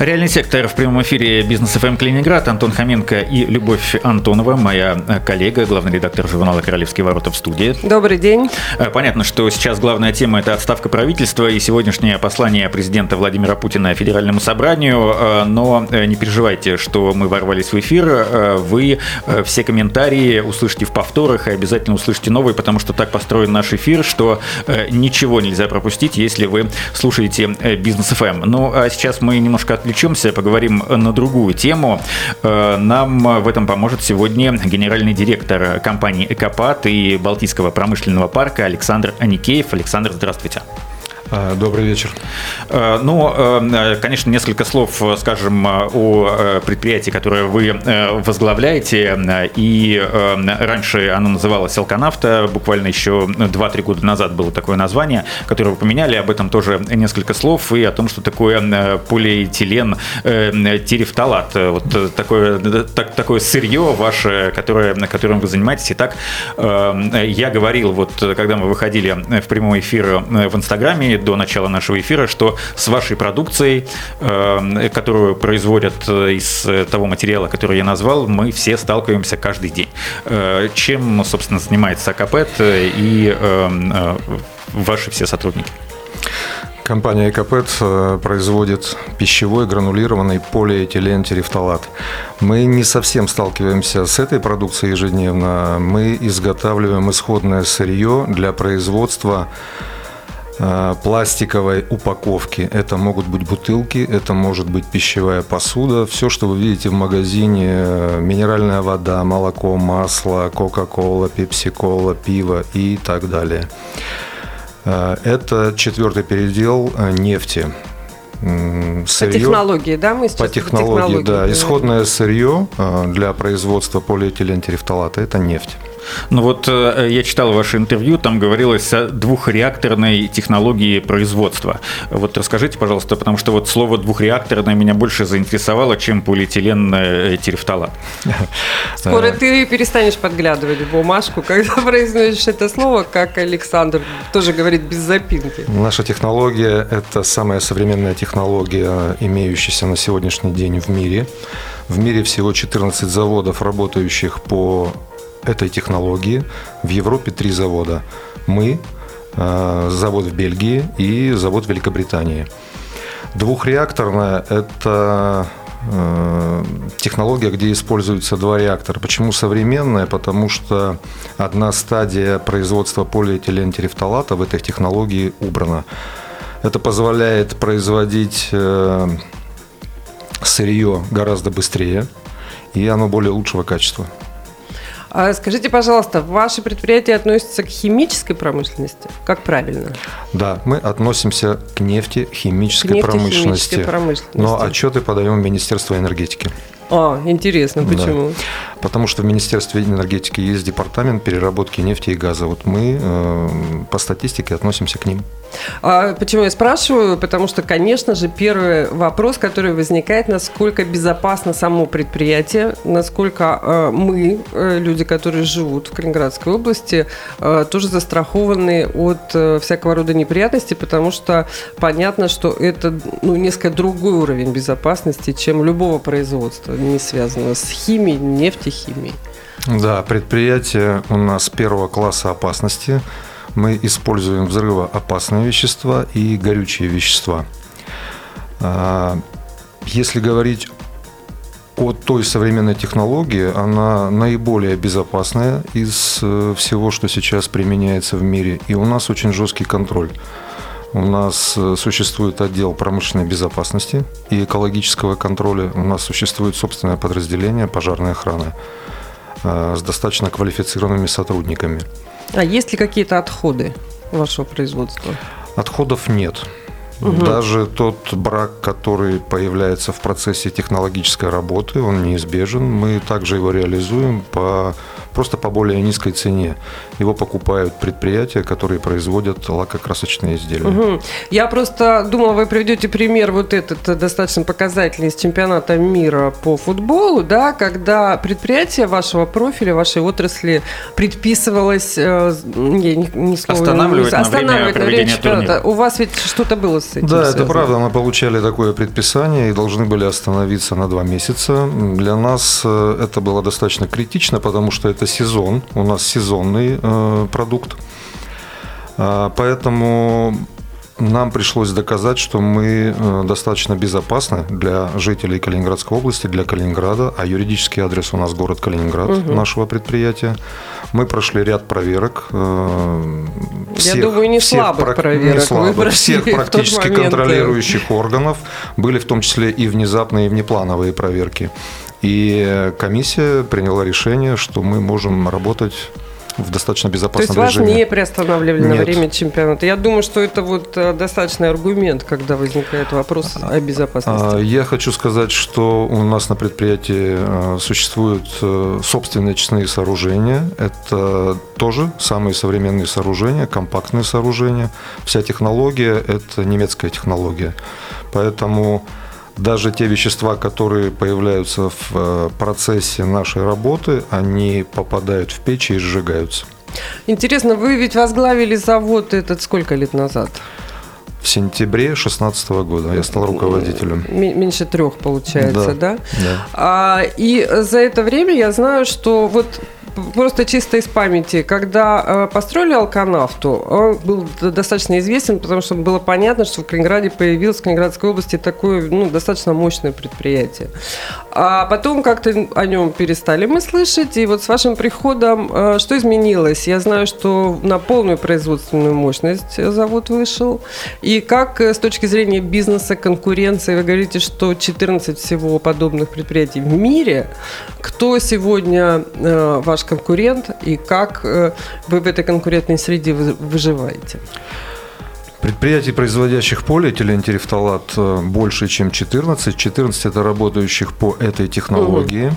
Реальный сектор в прямом эфире Бизнес ФМ Калининград. Антон Хоменко и Любовь Антонова, моя коллега, главный редактор журнала «Королевские ворота» в студии. Добрый день. Э, понятно, что сейчас главная тема – это отставка правительства и сегодняшнее послание президента Владимира Путина Федеральному собранию. Э, но э, не переживайте, что мы ворвались в эфир. Вы все комментарии услышите в повторах и обязательно услышите новые, потому что так построен наш эфир, что ничего нельзя пропустить, если вы слушаете Бизнес ФМ. Ну, а сейчас мы немножко отвлечемся отвлечемся, поговорим на другую тему. Э, нам в этом поможет сегодня генеральный директор компании «Экопат» и Балтийского промышленного парка Александр Аникеев. Александр, здравствуйте. А, добрый вечер. Э, ну, э, конечно, несколько слов, скажем, о предприятии, которое вы возглавляете. И раньше оно называлось «Алканавта». Буквально еще 2-3 года назад было такое название, которое вы поменяли. Об этом тоже несколько слов. И о том, что такое полиэтилен терефталат. Вот такое, так, такое сырье ваше, которое, которым вы занимаетесь. Итак, я говорил, вот когда мы выходили в прямой эфир в Инстаграме, до начала нашего эфира, что с вашей продукцией, э, которую производят э, из того материала, который я назвал, мы все сталкиваемся каждый день. Э, чем, собственно, занимается Акапет и ваши все сотрудники? Компания Экопет производит пищевой гранулированный полиэтилен терефталат. Мы не совсем сталкиваемся с этой продукцией ежедневно. Мы изготавливаем исходное сырье для производства Э, пластиковой упаковки. Это могут быть бутылки, это может быть пищевая посуда, все, что вы видите в магазине, э, минеральная вода, молоко, масло, кока-кола, пепси-кола, пиво и так далее. Э, это четвертый передел нефти. Сырье, по технологии, да, мы сейчас по технологии, технологии да. Исходное сырье для производства полиэтилентерефталата – это нефть. Ну вот э, я читал ваше интервью, там говорилось о двухреакторной технологии производства. Вот расскажите, пожалуйста, потому что вот слово двухреакторное меня больше заинтересовало, чем полиэтиленная терефталат. Скоро ты перестанешь подглядывать в бумажку, когда произносишь это слово, как Александр тоже говорит без запинки. Наша технология – это самая современная технология, имеющаяся на сегодняшний день в мире. В мире всего 14 заводов, работающих по этой технологии. В Европе три завода. Мы, э, завод в Бельгии и завод в Великобритании. Двухреакторная – это э, технология, где используются два реактора. Почему современная? Потому что одна стадия производства полиэтилентерефталата в этой технологии убрана. Это позволяет производить э, сырье гораздо быстрее, и оно более лучшего качества. А скажите, пожалуйста, ваши предприятия относятся к химической промышленности? Как правильно? Да, мы относимся к нефти химической промышленности. промышленности. Но отчеты подаем в Министерство энергетики. А, интересно, почему? Да. Потому что в Министерстве энергетики есть департамент переработки нефти и газа. Вот мы э, по статистике относимся к ним. А почему я спрашиваю? Потому что, конечно же, первый вопрос, который возникает, насколько безопасно само предприятие, насколько э, мы, э, люди, которые живут в Калининградской области, э, тоже застрахованы от э, всякого рода неприятностей, потому что понятно, что это ну, несколько другой уровень безопасности, чем любого производства, не связанного с химией, нефтехимией. Да, предприятие у нас первого класса опасности – мы используем взрывоопасные вещества и горючие вещества. А, если говорить о той современной технологии, она наиболее безопасная из э, всего, что сейчас применяется в мире. И у нас очень жесткий контроль. У нас э, существует отдел промышленной безопасности и экологического контроля. У нас существует собственное подразделение пожарной охраны э, с достаточно квалифицированными сотрудниками. А есть ли какие-то отходы вашего производства? Отходов нет. Угу. Даже тот брак, который появляется в процессе технологической работы, он неизбежен. Мы также его реализуем по просто по более низкой цене. Его покупают предприятия, которые производят лакокрасочные изделия. Угу. Я просто думала, вы приведете пример вот этот э, достаточно показательный из чемпионата мира по футболу, да, когда предприятие вашего профиля, вашей отрасли предписывалось э, не, не, слово, останавливать, на останавливать время проведения чемпионата. У вас ведь что-то было с этим Да, связано? это правда. Мы получали такое предписание и должны были остановиться на два месяца. Для нас э, это было достаточно критично, потому что это сезон. У нас сезонный э, продукт. А, Поэтому нам пришлось доказать, что мы э, достаточно безопасны для жителей Калининградской области, для Калининграда, а юридический адрес у нас город Калининград нашего предприятия. Мы прошли ряд проверок. э, Я думаю, не слабых прак- проверок. не Вы слабых. прошли всех практически момент, э, контролирующих органов. Были в том числе и внезапные, и внеплановые проверки. И комиссия приняла решение, что мы можем работать в достаточно То есть безопасном вас режиме. не приостанавливали на Нет. время чемпионата. Я думаю, что это вот э, достаточный аргумент, когда возникает вопрос о безопасности. А, Я хочу сказать, что у нас на предприятии э, существуют э, собственные очистные сооружения. Это тоже самые современные сооружения, компактные сооружения. Вся технология – это немецкая технология. Поэтому даже те вещества, которые появляются в э, процессе нашей работы, они попадают в печь и сжигаются. Интересно, вы ведь возглавили завод этот сколько лет назад? В сентябре 2016 года я стал руководителем. Меньше трех, получается, да? Да. А, и за это время я знаю, что вот просто чисто из памяти, когда э, построили Алканавту, он был достаточно известен, потому что было понятно, что в Калининграде появилось в Калининградской области такое ну, достаточно мощное предприятие. А потом как-то о нем перестали мы слышать, и вот с вашим приходом э, что изменилось? Я знаю, что на полную производственную мощность завод вышел. И как э, с точки зрения бизнеса, конкуренции, вы говорите, что 14 всего подобных предприятий в мире. Кто сегодня э, ваш конкурент и как э, вы в этой конкурентной среде вы- выживаете? Предприятий, производящих полиэтилентерефталат, э, больше, чем 14. 14 это работающих по этой технологии.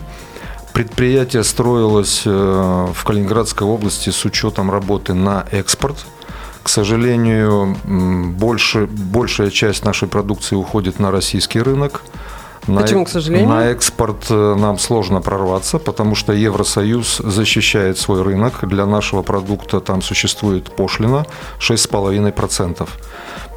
Предприятие строилось э, в Калининградской области с учетом работы на экспорт. К сожалению, больше, большая часть нашей продукции уходит на российский рынок. Почему, к сожалению? На экспорт э, нам сложно прорваться, потому что Евросоюз защищает свой рынок. Для нашего продукта там существует пошлина 6,5%.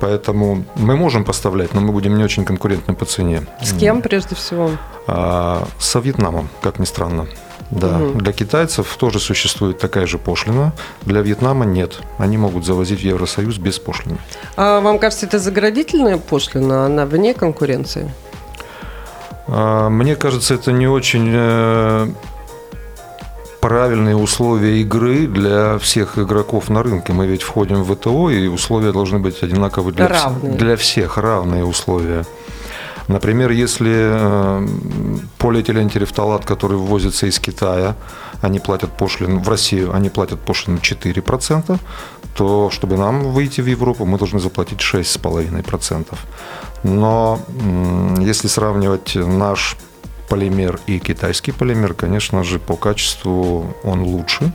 Поэтому мы можем поставлять, но мы будем не очень конкурентны по цене. С кем прежде всего? А, со Вьетнамом, как ни странно. Да. Мгм. Для китайцев тоже существует такая же пошлина. Для Вьетнама нет. Они могут завозить в Евросоюз без пошлины. А вам кажется, это заградительная пошлина, она вне конкуренции? А, Мне кажется, это не очень э, правильные условия игры для всех игроков на рынке. Мы ведь входим в ВТО, и условия должны быть одинаковы для, вс- для всех, равные условия. Например, если э, полиэтилентерефталат, который ввозится из Китая, они платят пошлину, в Россию они платят пошлину 4%, то чтобы нам выйти в Европу, мы должны заплатить 6,5%. Но если сравнивать наш полимер и китайский полимер, конечно же, по качеству он лучше.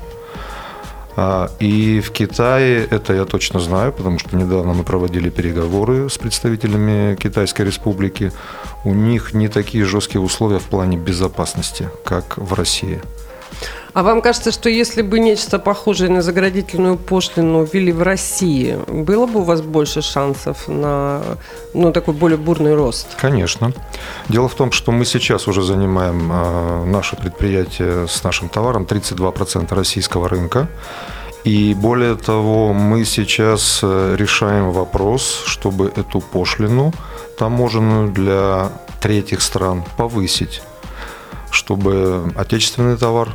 А, И в Китае, это я точно знаю, потому что недавно мы проводили переговоры с представителями Китайской Республики, у них не такие жесткие условия в плане безопасности, как в России. А вам кажется, что если бы нечто похожее на заградительную пошлину ввели в России, было бы у вас больше шансов на ну, такой более бурный рост? Конечно. Дело в том, что мы сейчас уже занимаем э, наше предприятие с нашим товаром 32% российского рынка. И более того, мы сейчас э, решаем вопрос, чтобы эту пошлину таможенную для третьих стран повысить, чтобы отечественный товар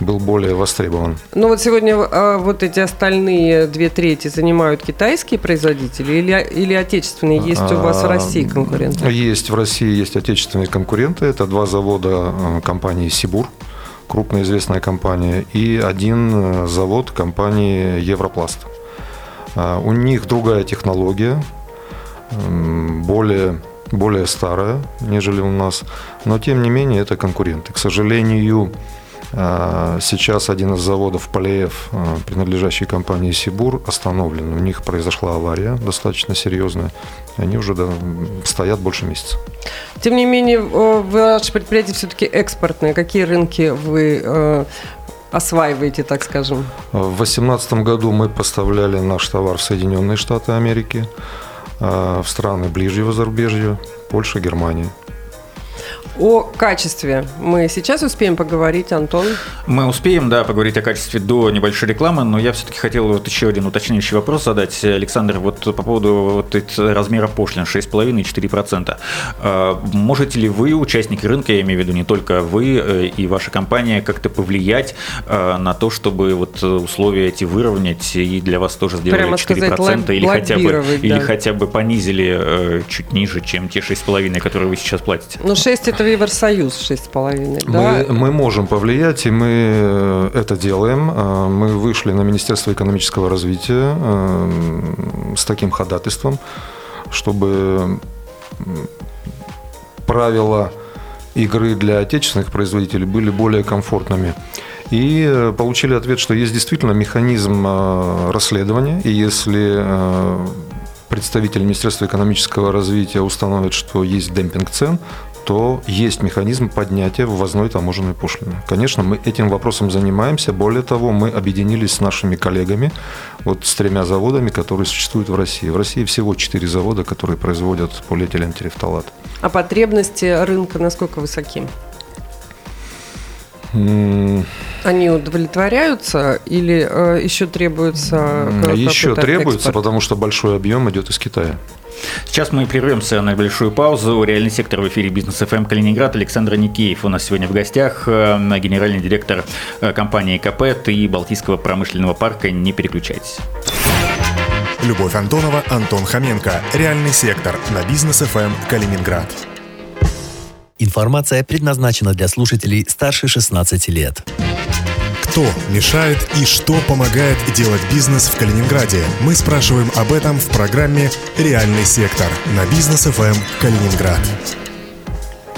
был более востребован. Ну вот сегодня а, вот эти остальные две трети занимают китайские производители или, или отечественные? Есть у вас в России конкуренты? Есть в России есть отечественные конкуренты. Это два завода э, компании Сибур, крупная известная компания, и один э, завод компании Европласт. А, У них другая технология, более, более старая, нежели у нас, но тем не менее это конкуренты. К сожалению, А, сейчас один из заводов Полеев, а, принадлежащий компании Сибур, остановлен. У них произошла авария достаточно серьезная. Они уже да, стоят больше месяца. Тем не менее, ваше предприятие все-таки экспортное. Какие рынки вы э, осваиваете, так скажем? В 2018 году мы поставляли наш товар в Соединенные Штаты Америки, в страны ближнего зарубежья, Польша, Германия. О качестве мы сейчас успеем поговорить, Антон? Мы успеем, да, поговорить о качестве до небольшой рекламы, но я все-таки хотел вот еще один уточняющий вопрос задать. Александр, вот по поводу вот размера пошлин 6,5-4%. А, можете ли вы, участники рынка, я имею в виду не только вы э, и ваша компания, как-то повлиять а, на то, чтобы вот условия эти выровнять и для вас тоже сделали Прямо 4% сказать, или, хотя бы, да. или хотя бы понизили э, чуть ниже, чем те 6,5, которые вы сейчас платите? Ну, 6 это Евросоюз 6,5, да? Мы, мы можем повлиять, и мы э, это делаем. Э, мы вышли на Министерство экономического развития э, с таким ходатайством, чтобы правила игры для отечественных производителей были более комфортными. И получили ответ, что есть действительно механизм расследования, и если представитель Министерства экономического развития установит, что есть демпинг цен, то есть механизм поднятия ввозной таможенной пошлины. Конечно, мы этим вопросом занимаемся. Более того, мы объединились с нашими коллегами, вот с тремя заводами, которые существуют в России. В России всего четыре завода, которые производят полиэтилен терефталат. А потребности рынка насколько высоки? Они удовлетворяются или э, еще требуется? Еще требуется, экспорт? потому что большой объем идет из Китая. Сейчас мы прервемся на небольшую паузу. Реальный сектор в эфире Бизнес ФМ Калининград. Александр Никеев у нас сегодня в гостях, э, генеральный директор э, компании КПЭТ и Балтийского промышленного парка. Не переключайтесь. Любовь Антонова, Антон Хоменко. Реальный сектор на Бизнес ФМ Калининград. Информация предназначена для слушателей старше 16 лет. Кто мешает и что помогает делать бизнес в Калининграде? Мы спрашиваем об этом в программе «Реальный сектор» на Бизнес ФМ Калининград.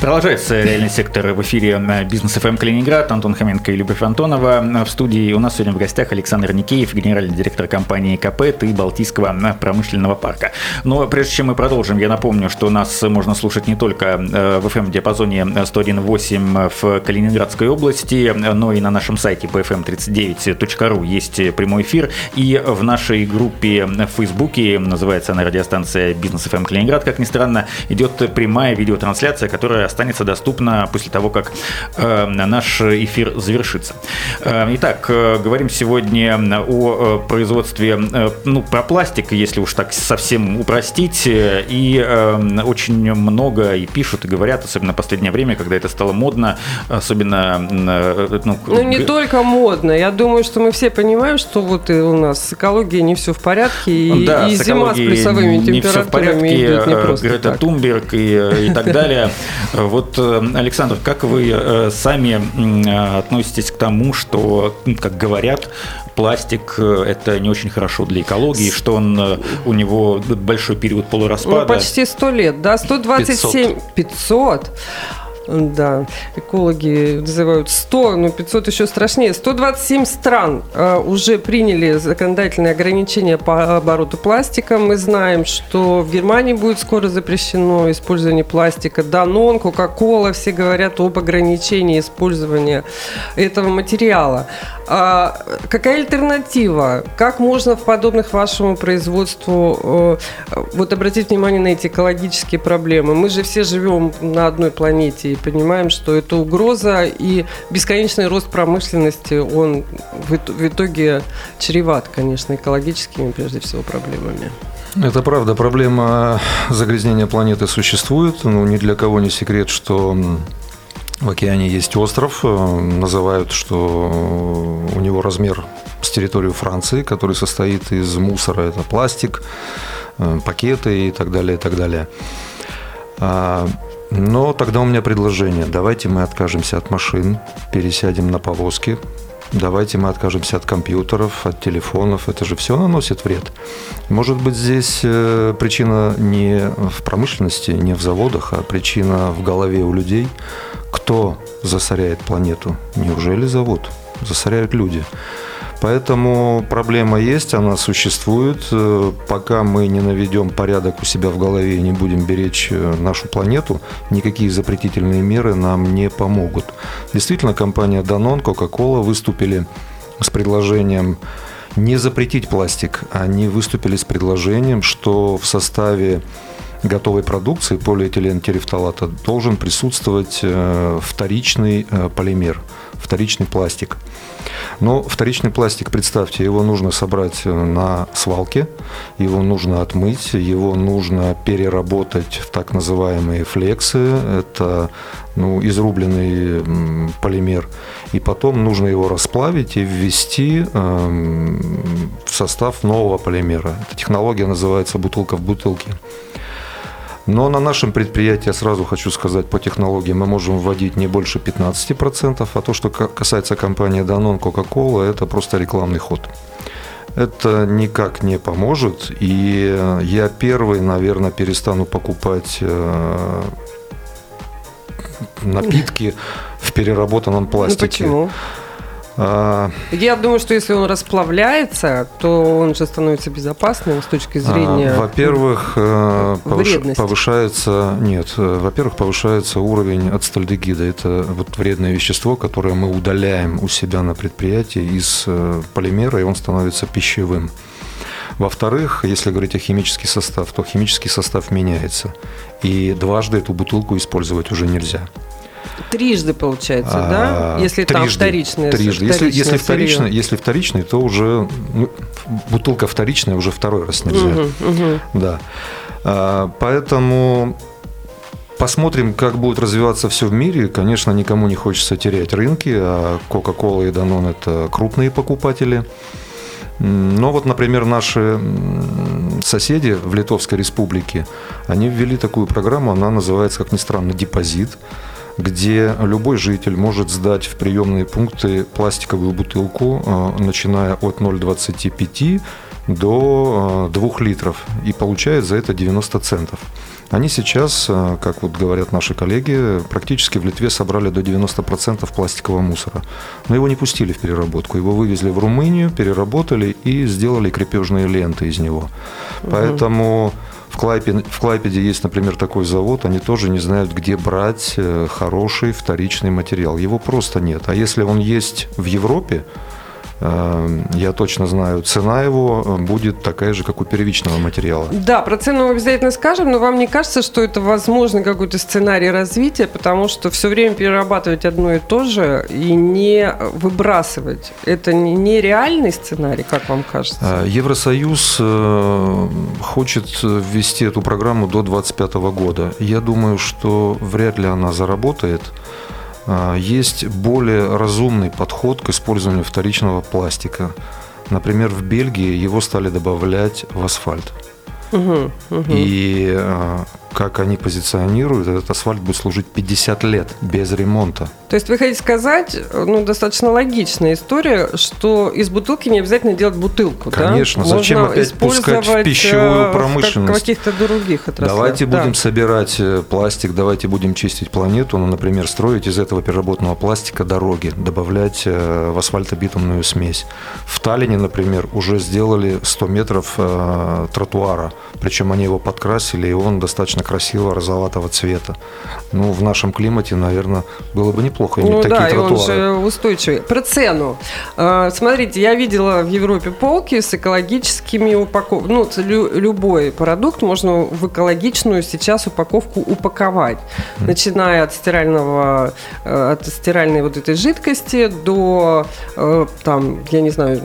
Продолжается реальный сектор в эфире Бизнес ФМ Калининград. Антон Хоменко и Любовь Антонова. В студии у нас сегодня в гостях Александр Никеев, генеральный директор компании КПЭТ и Балтийского промышленного парка. Но прежде чем мы продолжим, я напомню, что нас можно слушать не только э, в FM-диапазоне 101.8 в Калининградской области, но и на нашем сайте bfm39.ru есть прямой эфир. И в нашей группе в Фейсбуке, называется она радиостанция Бизнес ФМ Калининград, как ни странно, идет прямая видеотрансляция, которая останется доступна после того, как э, наш эфир завершится. Э, итак, э, говорим сегодня о производстве, ну, про пластик, если уж так совсем упростить, и очень много и пишут, и говорят, особенно в последнее время, когда это стало модно, особенно... Ну, ну не только модно, я думаю, что мы все понимаем, что вот и у нас с экологией не все в порядке, и, да, и зима с плюсовыми температурами не все в порядке, идет не просто Грета так. Тумберг и, и так далее. Вот, э, Александр, как вы э, сами э, относитесь к тому, что, как говорят, пластик это не очень хорошо для экологии, что он у него большой период полураспада. Ну, почти 100 лет, да, 127, 500. 500. Да, экологи называют 100, но 500 еще страшнее. 127 стран э, уже приняли законодательные ограничения по обороту пластика. Мы знаем, что в Германии будет скоро запрещено использование пластика. Данон, Кока-Кола, все говорят об ограничении использования этого материала. А какая альтернатива? Как можно в подобных вашему производству э, вот обратить внимание на эти экологические проблемы? Мы же все живем на одной планете и понимаем, что это угроза и бесконечный рост промышленности, он в итоге чреват, конечно, экологическими прежде всего проблемами. Это правда. Проблема загрязнения планеты существует. Ну, ни для кого не секрет, что в океане есть остров, э, называют, что у него размер с территории Франции, который состоит из мусора, это пластик, э, пакеты и так далее, и так далее. А, но тогда у меня предложение. Давайте мы откажемся от машин, пересядем на повозки, давайте мы откажемся от компьютеров, от телефонов, это же все наносит вред. Может быть, здесь э, причина не в промышленности, не в заводах, а причина в голове у людей – Кто засоряет планету? Неужели завод? Засоряют люди. Поэтому проблема есть, она существует. Э, пока мы не наведем порядок у себя в голове и не будем беречь э, нашу планету, никакие запретительные меры нам не помогут. Действительно, компания Danone, Coca-Cola выступили с предложением не запретить пластик. Они выступили с предложением, что в составе готовой продукции полиэтилен терефталата должен присутствовать э, вторичный полимер, вторичный пластик. Но вторичный пластик, представьте, его нужно собрать э, на свалке, его нужно отмыть, его нужно переработать в так называемые флексы, это ну, изрубленный полимер, и потом нужно его расплавить и ввести э, в состав нового полимера. Эта технология называется бутылка в бутылке. Но на нашем предприятии, я сразу хочу сказать, по технологии мы можем вводить не больше 15%, а то, что касается компании Danone, Coca-Cola, это просто рекламный ход. Это никак не поможет, и я первый, наверное, перестану покупать э, напитки в переработанном пластике. Ну, почему? А, Я думаю, что если он расплавляется, то он же становится безопасным с точки зрения. Во-первых, э, повыш... повышается нет, э, во-первых, повышается уровень ацетальдегида. Это вот вредное вещество, которое мы удаляем у себя на предприятии из э, полимера, и он становится пищевым. Во-вторых, если говорить о химический состав, то химический состав меняется. И дважды эту бутылку использовать уже нельзя. Трижды получается, а, да? Если трижды, там вторичные. Трижды. Если, если, вторично, если вторичный, то уже ну, бутылка вторичная уже второй раз нельзя. Угу, угу. Да. А, поэтому Посмотрим, как будет развиваться все в мире. Конечно, никому не хочется терять рынки, а Coca-Cola и Danone – это крупные покупатели. Но вот, например, наши соседи в Литовской республике, они ввели такую программу, она называется, как ни странно, депозит где любой житель может сдать в приемные пункты пластиковую бутылку, э, начиная от 0,25 до 2 э, литров и получает за это 90 центов. Они сейчас, э, как вот говорят наши коллеги, практически в Литве собрали до 90% пластикового мусора. Но его не пустили в переработку. Его вывезли в Румынию, переработали и сделали крепежные ленты из него. Угу. Поэтому в Клайпеде, в Клайпеде есть, например, такой завод, они тоже не знают, где брать э, хороший вторичный материал. Его просто нет. А если он есть в Европе, я точно знаю, цена его э, будет такая же, как у первичного материала. Да, про цену мы обязательно скажем, но вам не кажется, что это возможный какой-то сценарий развития, потому что все время перерабатывать одно и то же и не выбрасывать. Это не реальный сценарий, как вам кажется? Э, Евросоюз э, хочет ввести эту программу до 2025 года. Я думаю, что вряд ли она заработает. А, есть более разумный подход к использованию вторичного пластика. Например, в Бельгии его стали добавлять в асфальт. Угу, угу. И а, как они позиционируют, этот асфальт будет служить 50 лет без ремонта. То есть вы хотите сказать, ну, достаточно логичная история, что из бутылки не обязательно делать бутылку, Конечно, да? зачем Можно опять пускать в пищевую э, промышленность? В каких-то других отраслях. Давайте да. будем собирать э, пластик, давайте будем чистить планету, ну, например, строить из этого переработанного пластика дороги, добавлять э, в асфальтобитумную смесь. В Таллине, например, уже сделали 100 метров тротуара, причем они его подкрасили, и он достаточно достаточно красивого розоватого цвета. Ну, в нашем климате, наверное, было бы неплохо иметь ну, такие да, тротуары. он же устойчивый. Про цену. А, смотрите, я видела в Европе полки с экологическими упаковками. Ну, любой продукт можно в экологичную сейчас упаковку упаковать. Начиная от стирального, э, от стиральной вот этой жидкости до, э, там, я не знаю,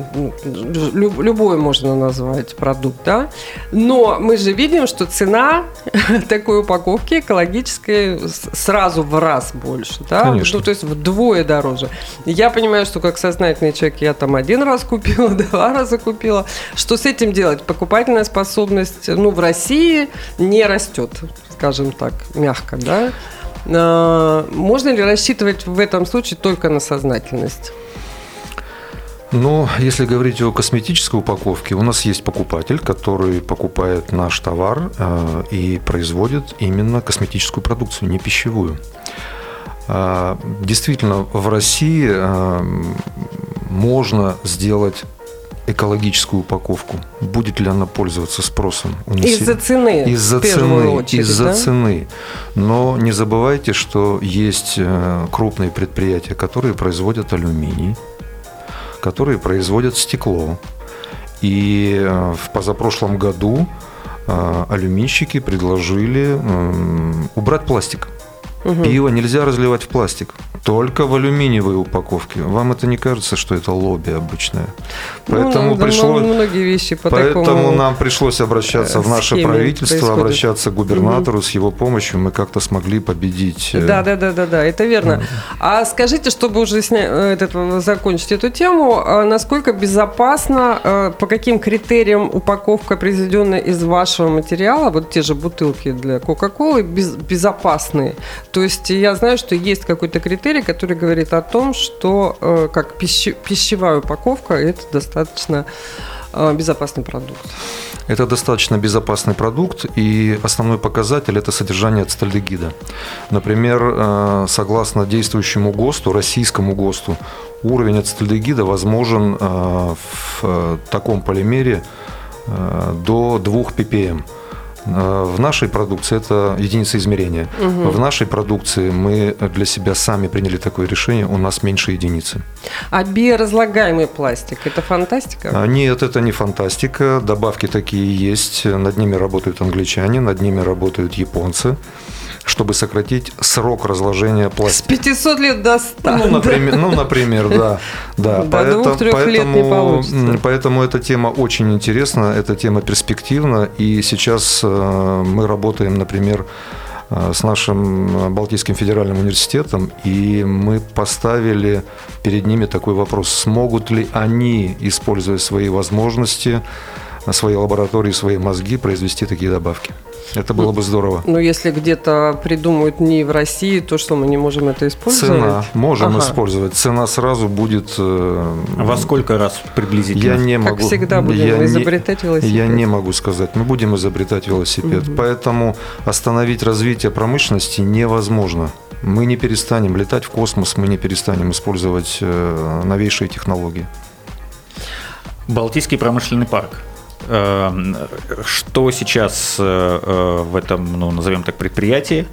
любой можно назвать продукт, да. Но мы же видим, что цена такой упаковки экологической сразу в раз больше, да? Конечно. Ну, то есть вдвое дороже. Я понимаю, что как сознательный человек я там один раз купила, два раза купила. Что с этим делать? Покупательная способность, ну, в России не растет, скажем так, мягко, да? А, можно ли рассчитывать в этом случае только на сознательность? Но если говорить о косметической упаковке, у нас есть покупатель, который покупает наш товар э, и производит именно косметическую продукцию, не пищевую. А, действительно, в России а, можно сделать экологическую упаковку. Будет ли она пользоваться спросом? Из-за цены, Из-за цены. Из-за да? цены. Но не забывайте, что есть э, крупные предприятия, которые производят алюминий, которые производят стекло. И э, в позапрошлом году э, алюминщики предложили убрать пластик. Пиво нельзя разливать в пластик, только в алюминиевой упаковке. Вам это не кажется, что это лобби обычное? Поэтому ну, да, пришло, ну, многие вещи по Поэтому такому... нам пришлось обращаться э, в наше правительство, происходит. обращаться к губернатору. С его помощью мы как-то смогли победить. э, Да, да, да, да, да, это верно. А скажите, чтобы уже сня- э, этот, э, закончить эту тему, а насколько безопасно, э, по каким критериям упаковка, произведенная из вашего материала, вот те же бутылки для Кока-Колы, без- безопасные? То есть я знаю, что есть какой-то критерий, который говорит о том, что э, как пище- пищевая упаковка это достаточно э, безопасный продукт. Это достаточно безопасный продукт, и основной показатель – это содержание ацетальдегида. Например, э, согласно действующему ГОСТу, российскому ГОСТу, уровень ацетальдегида возможен э, в э, таком полимере до 2 ppm. Э, В нашей продукции это единица измерения. В нашей продукции мы для себя сами приняли такое решение, у нас меньше единицы. А биоразлагаемый пластик – это фантастика? А, Нет, это не фантастика. Добавки такие есть. Над ними работают англичане, над ними работают японцы, чтобы сократить срок разложения С пластика. 500 лет до 100. Ну, например, ну, например, да. да. До двух-трех лет не получится. поэтому эта тема очень интересна, эта тема перспективна. И сейчас э, мы работаем, например, э, с нашим Балтийским федеральным университетом, и мы поставили перед ними такой вопрос, смогут ли они, используя свои возможности, свои лаборатории, свои мозги, произвести такие добавки. Это было бы здорово. Ну, если где-то придумают не в России, то что мы не можем это использовать? Цена можем Ага. использовать. Цена сразу будет. э, Во сколько раз приблизительно? Я не Как могу. всегда будем я не- изобретать велосипед. Я не могу сказать. Мы будем изобретать велосипед. Поэтому остановить развитие промышленности невозможно. Мы не перестанем летать в космос, мы не перестанем использовать э, новейшие технологии. Балтийский промышленный парк. Эм, Что сейчас э, э, в этом, ну, назовем так, предприятии,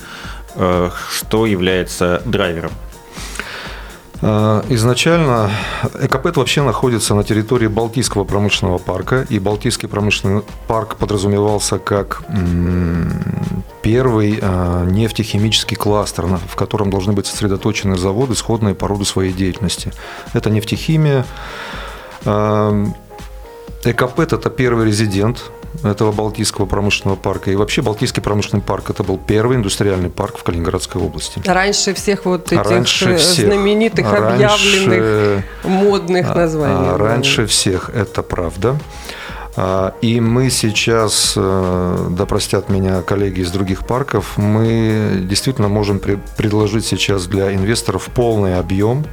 э, что является драйвером? Изначально Экопет вообще находится на территории Балтийского промышленного парка, и Балтийский промышленный парк подразумевался как первый нефтехимический кластер, в котором должны быть сосредоточены заводы, сходные по роду своей деятельности. Это нефтехимия. Э, Экопет – это первый резидент этого Балтийского промышленного парка. И вообще Балтийский промышленный парк – это был первый индустриальный парк в Калининградской области. Раньше всех вот этих Раньше э, всех. знаменитых, Раньше- объявленных, модных А, названий. а, Раньше всех, это правда. А, И мы сейчас, э, да простят меня коллеги из других парков, мы действительно можем предложить сейчас для инвесторов полный объем.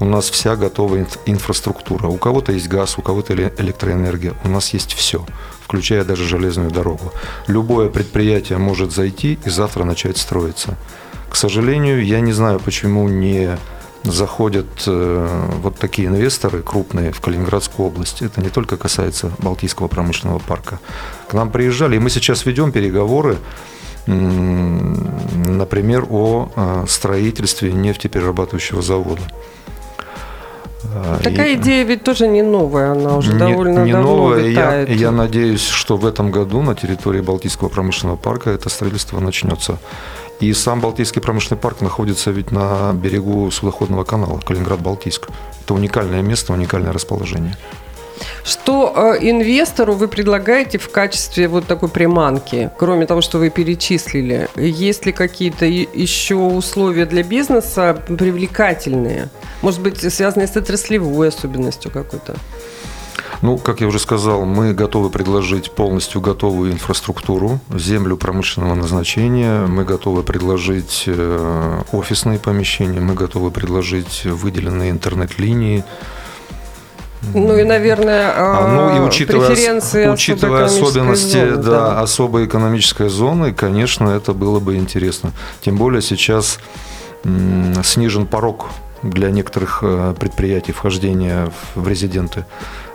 У нас вся готовая инф- инфраструктура. У кого-то есть газ, у кого-то эле- электроэнергия. У нас есть все, включая даже железную дорогу. Любое предприятие может зайти и завтра начать строиться. К сожалению, я не знаю, почему не заходят э, вот такие инвесторы крупные в Калининградскую область. Это не только касается Балтийского промышленного парка. К нам приезжали, и мы сейчас ведем переговоры, например, о э, строительстве нефтеперерабатывающего завода. А, Такая и- идея ведь тоже не новая, она уже не- довольно не давно новое. И Я, витает. и я надеюсь, что в этом году на территории Балтийского промышленного парка это строительство начнется. И сам Балтийский промышленный парк находится ведь на берегу судоходного канала Калининград-Балтийск. Это уникальное место, уникальное расположение. Что э, инвестору вы предлагаете в качестве вот такой приманки, кроме того, что вы перечислили? Есть ли какие-то еще условия для бизнеса привлекательные? Может быть, связанные с отраслевой особенностью какой-то? Ну, как я уже сказал, мы готовы предложить полностью готовую инфраструктуру, землю промышленного назначения, мы готовы предложить э, офисные помещения, мы готовы предложить выделенные интернет-линии, Ну и, наверное, А, ну и э, учитывая, преференции учитывая особенности зоны, да, особой экономической зоны, конечно, это было бы интересно. Тем более сейчас снижен порог для некоторых э, предприятий вхождения в резиденты.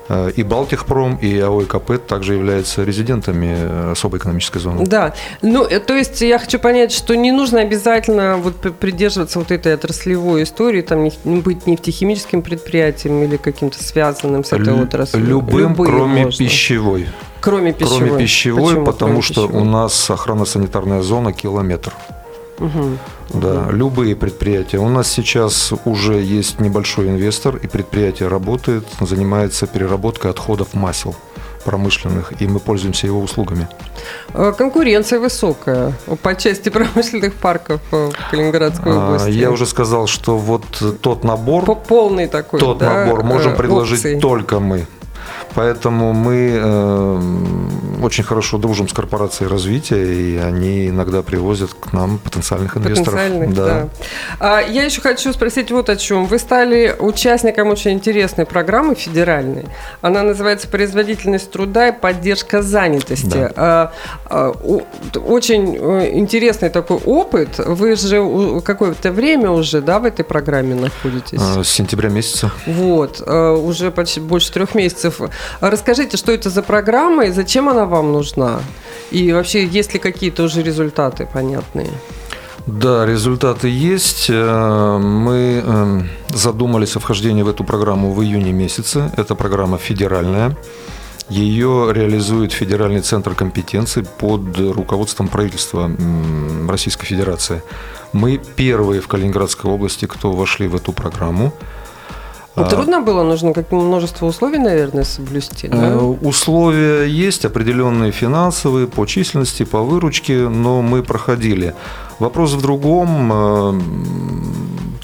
Э, и Балтихпром, и АО КП также являются резидентами э, особой экономической зоны. Да, ну, то есть я хочу понять, что не нужно обязательно вот придерживаться вот этой отраслевой истории, там быть нефтехимическим предприятием или каким-то связанным с этой отраслью. Любым, Любые кроме можно. пищевой. Кроме пищевой. Кроме пищевой, Почему потому кроме что пищевой? у нас охранно-санитарная зона километр. Угу. Да, любые предприятия. У нас сейчас уже есть небольшой инвестор, и предприятие работает, занимается переработкой отходов масел промышленных, и мы пользуемся его услугами. А, конкуренция высокая по части промышленных парков в Калининградской а, области. Я уже сказал, что вот тот набор, полный такой, тот да, набор можем э, предложить опций. только мы. Поэтому мы э, очень хорошо дружим с корпорацией развития, и они иногда привозят к нам потенциальных инвесторов. Потенциальных, да. да. А, я еще хочу спросить вот о чем. Вы стали участником очень интересной программы федеральной. Она называется «Производительность труда и поддержка занятости». Да. А, а, очень э, интересный такой опыт. Вы же какое-то время уже да, в этой программе находитесь? А, с сентября месяца. Вот. А, уже почти больше трех месяцев. Расскажите, что это за программа и зачем она вам нужна? И вообще, есть ли какие-то уже результаты понятные? Да, результаты есть. Э, мы эм, задумались о вхождении в эту программу в июне месяце. Это программа федеральная. Ее реализует Федеральный центр компетенций под руководством правительства Российской Федерации. Мы первые в Калининградской области, кто вошли в эту программу. Ну, трудно было, нужно как множество условий, наверное, соблюсти. Да? Э, условия есть определенные финансовые по численности, по выручке, но мы проходили. Вопрос в другом. Э,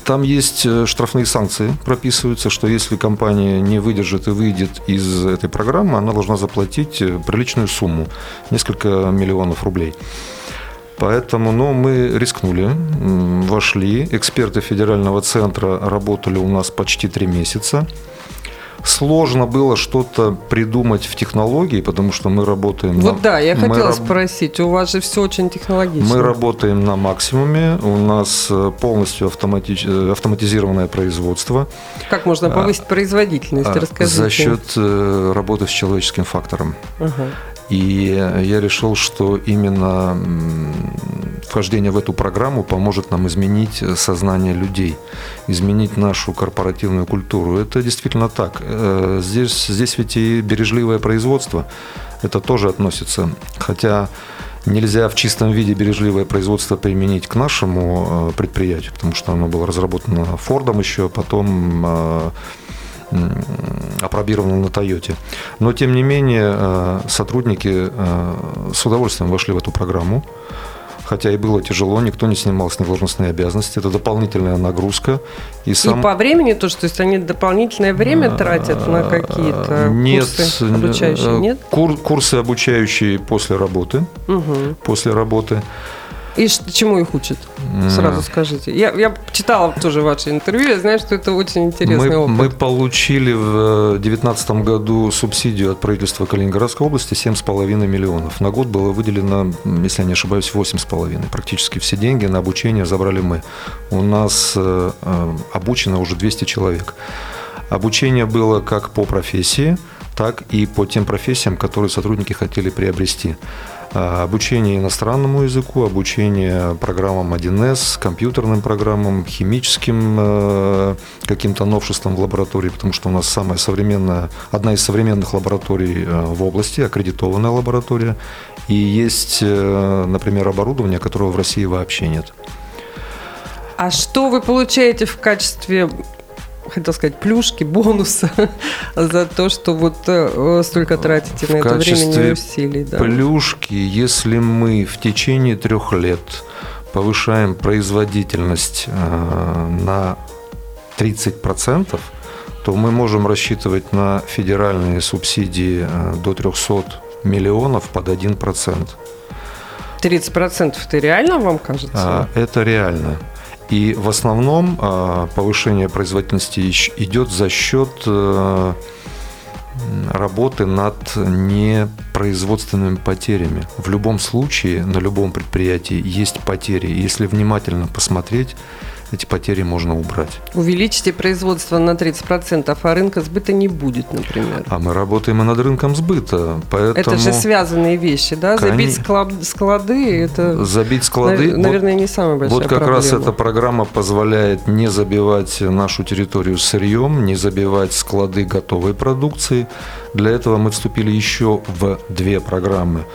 там есть э, штрафные санкции, прописываются, что если компания не выдержит и выйдет из этой программы, она должна заплатить приличную сумму, несколько миллионов рублей. Поэтому ну, мы рискнули, вошли. Эксперты федерального центра работали у нас почти три месяца. Сложно было что-то придумать в технологии, потому что мы работаем вот на... да, я хотела раб... спросить, у вас же все очень технологично. Мы работаем на максимуме, у нас э, полностью автомати... Э, автоматизированное производство. Как можно повысить производительность, а, расскажите. За счет э, работы с человеческим фактором. Ага. И я решил, что именно вхождение в эту программу поможет нам изменить сознание людей, изменить нашу корпоративную культуру. Это действительно так. Э, здесь, здесь ведь и бережливое производство, это тоже относится. Хотя нельзя в чистом виде бережливое производство применить к нашему э, предприятию, потому что оно было разработано Фордом еще, потом э, опробировано на Тойоте. Но, тем не менее, э, сотрудники э, с удовольствием вошли в эту программу. Хотя и было тяжело, никто не снимал с них должностные обязанности. Это дополнительная нагрузка. И, сам... и по времени то, что есть они дополнительное время а, тратят на какие-то нет, курсы обучающие? Нет, кур, курсы обучающие после работы. Угу. После работы. И чему их учат? Сразу скажите. Я, я читала тоже ваше интервью, я знаю, что это очень интересный мы, опыт. Мы получили в 2019 году субсидию от правительства Калининградской области 7,5 миллионов. На год было выделено, если я не ошибаюсь, 8,5. Практически все деньги на обучение забрали мы. У нас э, э, обучено уже 200 человек. Обучение было как по профессии, так и по тем профессиям, которые сотрудники хотели приобрести. А, обучение иностранному языку, обучение программам 1С, компьютерным программам, химическим э, каким-то новшествам в лаборатории, потому что у нас самая современная, одна из современных лабораторий э, в области, аккредитованная лаборатория, и есть, э, например, оборудование, которого в России вообще нет. А что вы получаете в качестве хотел сказать, плюшки, бонусы за то, что вот э, столько тратите на это времени и усилий. Да. Плюшки, если мы в течение трех лет повышаем производительность э, на 30%, то мы можем рассчитывать на федеральные субсидии э, до 300 миллионов под 1%. 30% это реально вам кажется? А, это реально. И в основном а, повышение производительности идет за счет э, работы над непроизводственными потерями. В любом случае, на любом предприятии есть потери. Если внимательно посмотреть, эти потери можно убрать. Увеличите производство на 30%, а рынка сбыта не будет, например. А мы работаем и над рынком сбыта, поэтому... Это же связанные вещи, да? Забить склад- склады, это, Забить склады... нав- вот- наверное, не самая большая Вот как проблема. раз эта программа позволяет не забивать нашу территорию сырьем, не забивать склады готовой продукции. Для этого мы вступили еще в две программы.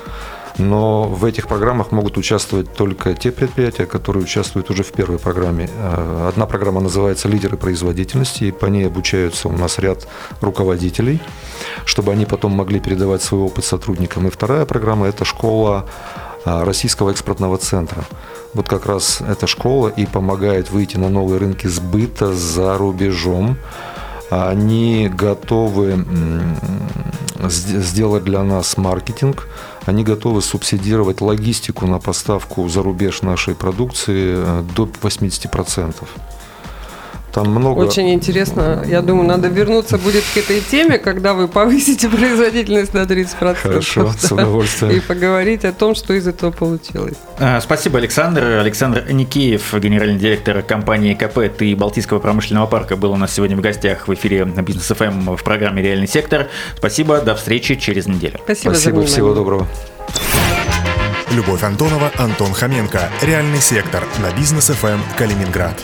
Но в этих программах могут участвовать только те предприятия, которые участвуют уже в первой программе. Э, Одна программа называется «Лидеры производительности», и по ней обучаются у нас ряд руководителей, чтобы они потом могли передавать свой опыт сотрудникам. И вторая программа – это школа а, Российского экспортного центра. Вот как раз эта школа и помогает выйти на новые рынки сбыта за рубежом. Они готовы сделать для нас маркетинг, они готовы субсидировать логистику на поставку за рубеж нашей продукции э, до 80%. Там много... Очень интересно. Я думаю, надо вернуться будет к этой теме, когда вы повысите производительность на 30%. Хорошо, с удовольствием. И поговорить о том, что из этого получилось. Э, Спасибо, Александр. Александр Никеев, генеральный директор компании КП и Балтийского промышленного парка, был у нас сегодня в гостях в эфире Бизнес ФМ в программе «Реальный сектор». Спасибо, до встречи через неделю. Спасибо, Спасибо, всего доброго. Любовь Антонова, Антон Хоменко. Реальный сектор на бизнес ФМ Калининград.